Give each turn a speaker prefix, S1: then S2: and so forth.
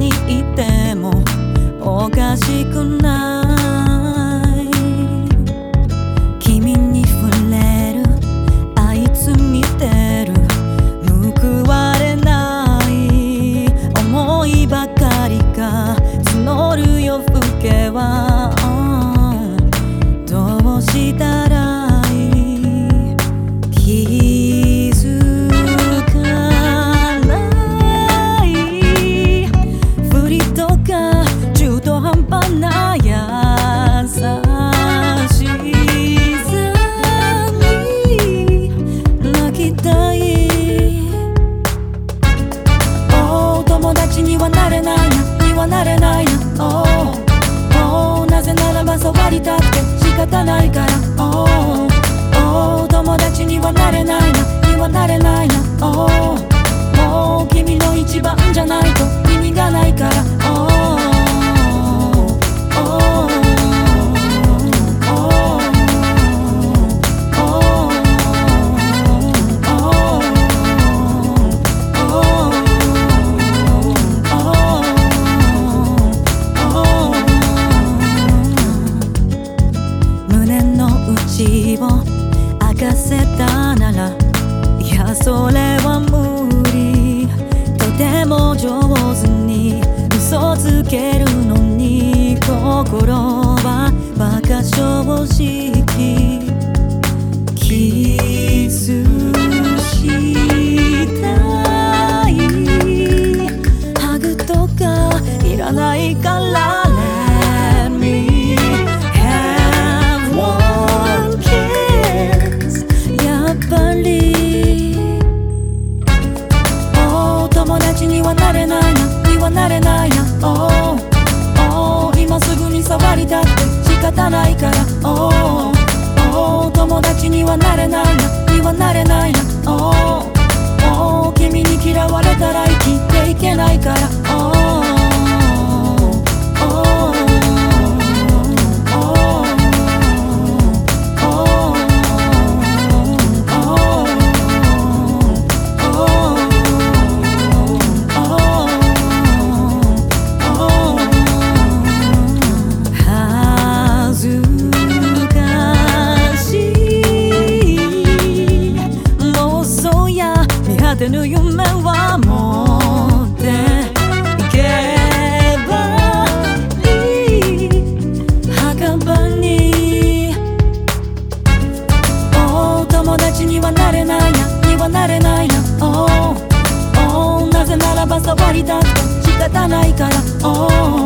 S1: にいてもおかしくない。君に触れる。あいつ見てる。報われない。思いばかりが募る夜更けはかせたならいやそれは無理。とても上手に嘘つけるのに心は馬鹿正直はなれないな。にはなれないな。Oh Oh 今すぐに触りたくて。仕方ないから。Oh Oh 友達にはなれないな。にはなれないな。Oh てぬ夢は持っていけばいい。墓場にお友達にはなれないなにはなれないなおおなぜならば触りたくて仕方ないからお